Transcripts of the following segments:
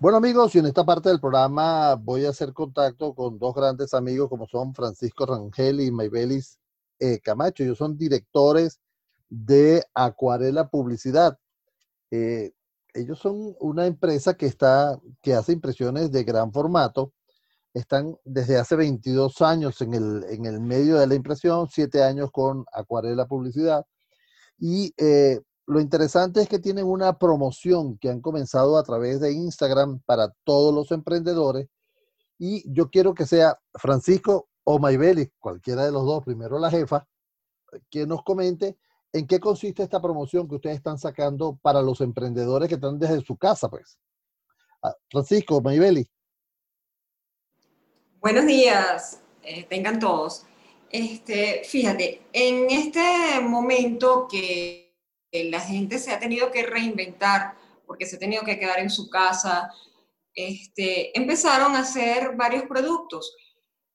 Bueno amigos, y en esta parte del programa voy a hacer contacto con dos grandes amigos como son Francisco Rangel y Maybelis eh, Camacho. Ellos son directores de Acuarela Publicidad. Eh, ellos son una empresa que está, que hace impresiones de gran formato. Están desde hace 22 años en el, en el medio de la impresión, siete años con Acuarela Publicidad. Y eh, lo interesante es que tienen una promoción que han comenzado a través de Instagram para todos los emprendedores. Y yo quiero que sea Francisco o Maybeli, cualquiera de los dos, primero la jefa, que nos comente en qué consiste esta promoción que ustedes están sacando para los emprendedores que están desde su casa, pues. Ah, Francisco, Maybeli. Buenos días, eh, tengan todos. Este, fíjate, en este momento que la gente se ha tenido que reinventar porque se ha tenido que quedar en su casa, este, empezaron a hacer varios productos.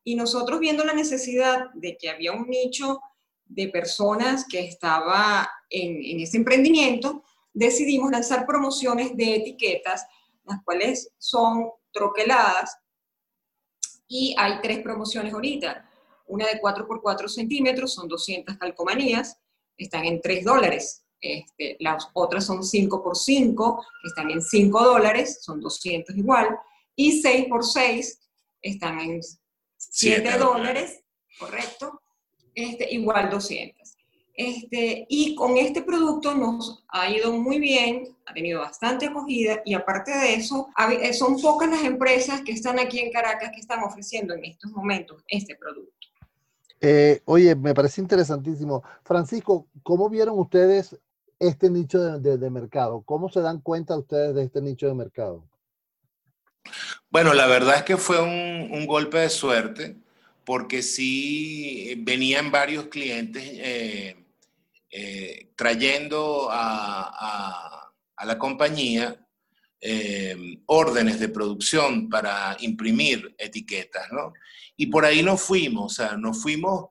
Y nosotros viendo la necesidad de que había un nicho de personas que estaba en, en ese emprendimiento, decidimos lanzar promociones de etiquetas, las cuales son troqueladas. Y hay tres promociones ahorita. Una de 4 por 4 centímetros, son 200 calcomanías, están en 3 dólares. Este, las otras son 5 por 5, que están en 5 dólares, son 200 igual, y 6 por 6 están en 7 dólares, correcto, este, igual 200. Este, y con este producto nos ha ido muy bien, ha tenido bastante acogida y aparte de eso, eh, son pocas las empresas que están aquí en Caracas que están ofreciendo en estos momentos este producto. Eh, oye, me parece interesantísimo. Francisco, ¿cómo vieron ustedes este nicho de, mercado? ¿Cómo se dan cuenta ustedes de este nicho de mercado? Bueno, la verdad es que fue un, golpe de suerte porque sí venían varios clientes eh, eh, trayendo a, la compañía eh, órdenes de producción para imprimir etiquetas, ¿no? Y por ahí nos fuimos, o sea, nos fuimos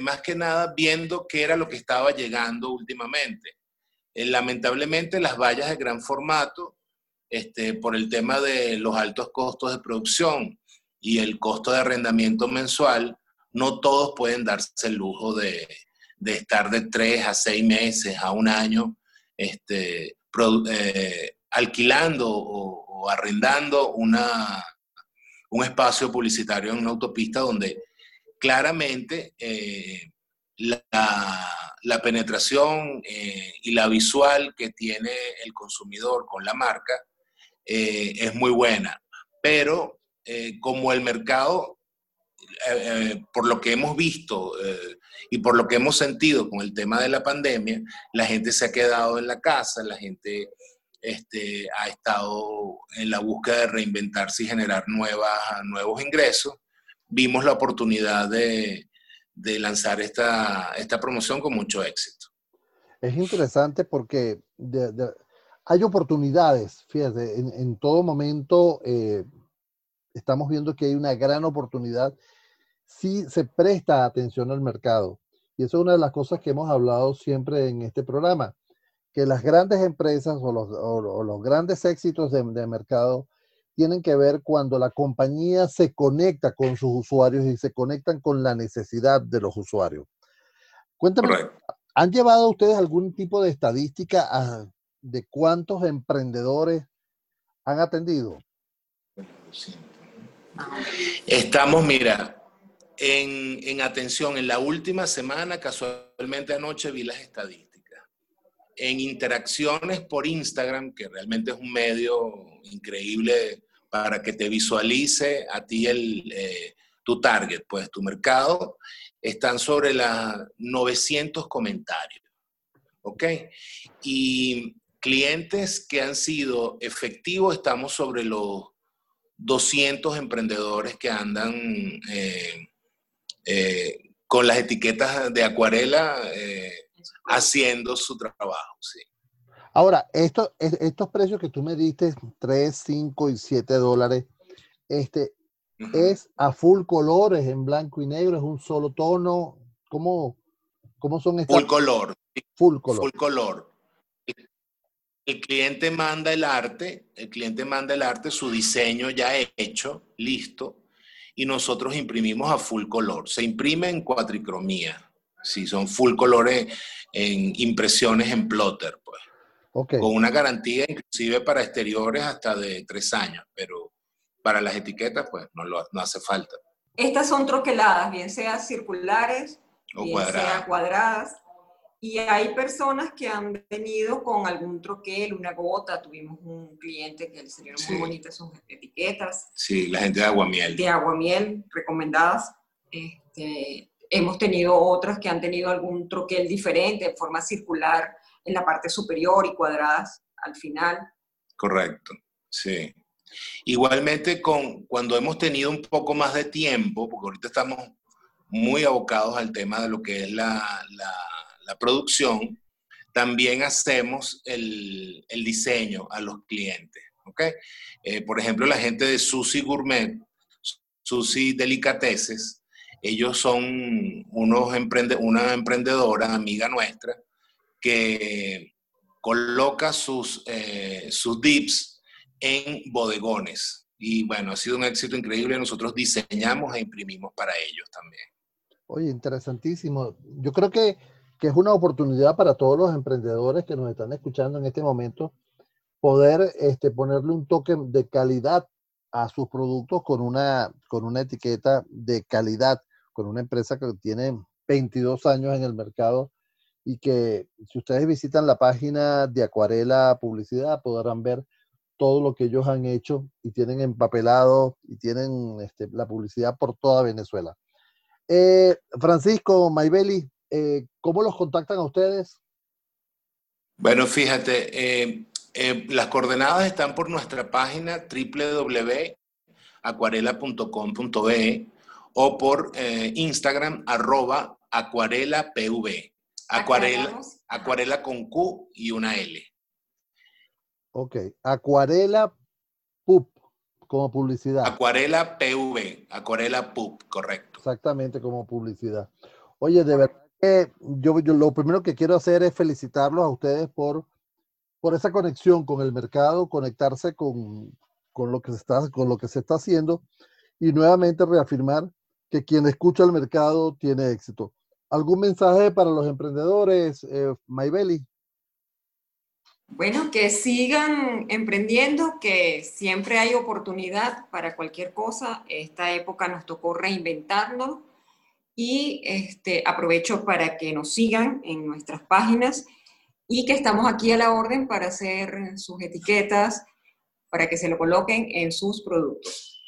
más que nada viendo qué era lo que estaba llegando últimamente. Eh, lamentablemente las vallas de gran formato, este, por el tema de los altos costos de producción y el costo de arrendamiento mensual, no todos pueden darse el lujo de, estar de tres a seis meses, a un año, este, eh, alquilando o, arrendando una, un espacio publicitario en una autopista donde claramente eh, la, la penetración eh, y la visual que tiene el consumidor con la marca eh, es muy buena. Pero eh, como el mercado, por lo que hemos visto y por lo que hemos sentido con el tema de la pandemia, la gente se ha quedado en la casa, la gente este, ha estado en la búsqueda de reinventarse y generar nuevas, nuevos ingresos. Vimos la oportunidad de, de lanzar esta, esta promoción con mucho éxito. Es interesante porque hay oportunidades, fíjate, en, todo momento eh, estamos viendo que hay una gran oportunidad si se presta atención al mercado. Y eso es una de las cosas que hemos hablado siempre en este programa, que las grandes empresas o los, o los grandes éxitos de, de mercado tienen que ver cuando la compañía se conecta con sus usuarios y se conectan con la necesidad de los usuarios. Cuéntame, ¿han llevado ustedes algún tipo de estadística de cuántos emprendedores han atendido? Estamos, mira, en, en, atención, en la última semana, casualmente anoche vi las estadísticas. En interacciones por Instagram, que realmente es un medio increíble para que te visualice a ti el, eh, tu target, pues tu mercado, están sobre las 900 comentarios. ¿Ok? Y clientes que han sido efectivos, estamos sobre los 200 emprendedores que andan eh, eh, con las etiquetas de acuarela haciendo su trabajo. Sí. Ahora, estos precios que tú me diste, 3, 5 y 7 dólares, este, ¿es a full colores, en blanco y negro, es un solo tono? ¿Cómo, cómo son estas? Full color. Full color. Full color. el cliente manda el arte, el cliente manda el arte, su diseño ya hecho, listo, y nosotros imprimimos a full color. Se imprime en cuatricromía, si son full colores en impresiones en plotter, pues. Ok. Con una garantía inclusive para exteriores hasta de tres años, pero para las etiquetas, pues no, lo, no hace falta. Estas son troqueladas, bien sea circulares, O bien sea cuadradas. cuadradas. Y hay personas que han venido con algún troquel, una gota. Tuvimos un cliente que le salieron Sí. muy bonitas sus etiquetas Sí, la gente de Aguamiel. de aguamiel recomendadas. Este, hemos tenido otras que han tenido algún troquel diferente, en forma circular en la parte superior y cuadradas al final. Correcto, sí. Igualmente, con, cuando hemos tenido un poco más de tiempo, porque ahorita estamos muy abocados al tema de lo que es la, la- producción, también hacemos el, el diseño a los clientes. ¿ok? Eh, por ejemplo, la gente de Susi Gourmet, Susi Delicateces, ellos son unos emprende, una emprendedora, amiga nuestra, que coloca sus, eh, sus dips en bodegones. Y bueno, ha sido un éxito increíble. Nosotros diseñamos e imprimimos para ellos también. Oye, interesantísimo. Yo creo que, que es una oportunidad para todos los emprendedores que nos están escuchando en este momento poder este, ponerle un toque de calidad a sus productos con una, con una etiqueta de calidad, con una empresa que tiene 22 años en el mercado y que si ustedes visitan la página de Acuarela Publicidad podrán ver todo lo que ellos han hecho y tienen empapelado y tienen este, la publicidad por toda Venezuela. Eh, Francisco, Maybeli, eh, ¿cómo los contactan a ustedes? Bueno, fíjate, eh, las coordenadas están por nuestra página www.acuarela.com.be o por Instagram arroba acuarelapv. Acuarela, Aclaramos. acuarela con Q y una L. Ok, Acuarela Pup, como publicidad. Acuarela PV, Acuarela PUP, correcto. Exactamente, como publicidad. Oye, de verdad que yo, yo lo primero que quiero hacer es felicitarlos a ustedes por, por esa conexión con el mercado, conectarse con, con lo que se está, con lo que se está haciendo y nuevamente reafirmar que quien escucha el mercado tiene éxito. ¿Algún mensaje para los emprendedores, eh, Maybeli? Bueno, que sigan emprendiendo, que siempre hay oportunidad para cualquier cosa. Esta época nos tocó reinventarnos y este, aprovecho para que nos sigan en nuestras páginas y que estamos aquí a la orden para hacer sus etiquetas, para que se lo coloquen en sus productos.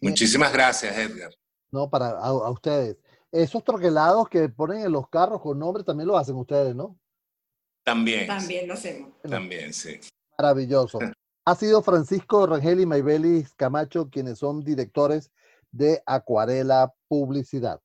Muchísimas gracias, Edgar. No, para a, a ustedes. Esos troquelados que ponen en los carros con nombre también lo hacen ustedes, ¿no? También. También lo hacemos. También, sí. Maravilloso. Ha sido Francisco Rangel y Maybelis Camacho quienes son directores de Acuarela Publicidad.